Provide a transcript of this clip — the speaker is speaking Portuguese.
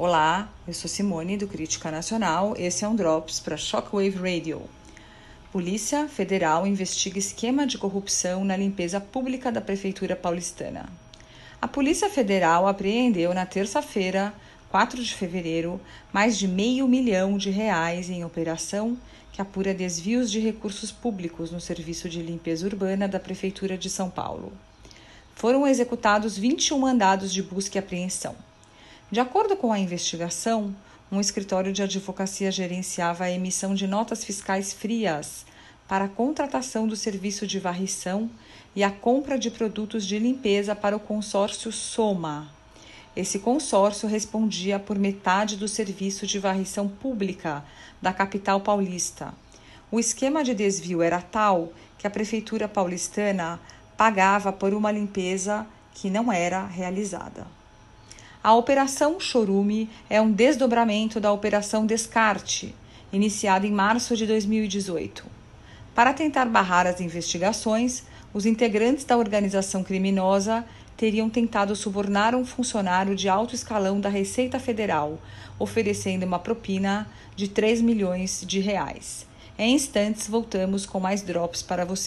Olá, eu sou Simone do Crítica Nacional. Esse é um Drops para Shockwave Radio. Polícia Federal investiga esquema de corrupção na limpeza pública da Prefeitura paulistana. A Polícia Federal apreendeu na terça-feira, 4 de fevereiro, mais de meio milhão de reais em operação que apura desvios de recursos públicos no serviço de limpeza urbana da Prefeitura de São Paulo. Foram executados 21 mandados de busca e apreensão. De acordo com a investigação, um escritório de advocacia gerenciava a emissão de notas fiscais frias para a contratação do serviço de varrição e a compra de produtos de limpeza para o consórcio Soma. Esse consórcio respondia por metade do serviço de varrição pública da capital paulista. O esquema de desvio era tal que a prefeitura paulistana pagava por uma limpeza que não era realizada. A Operação Chorume é um desdobramento da Operação Descarte, iniciada em março de 2018. Para tentar barrar as investigações, os integrantes da organização criminosa teriam tentado subornar um funcionário de alto escalão da Receita Federal, oferecendo uma propina de 3 milhões de reais. Em instantes, voltamos com mais drops para você.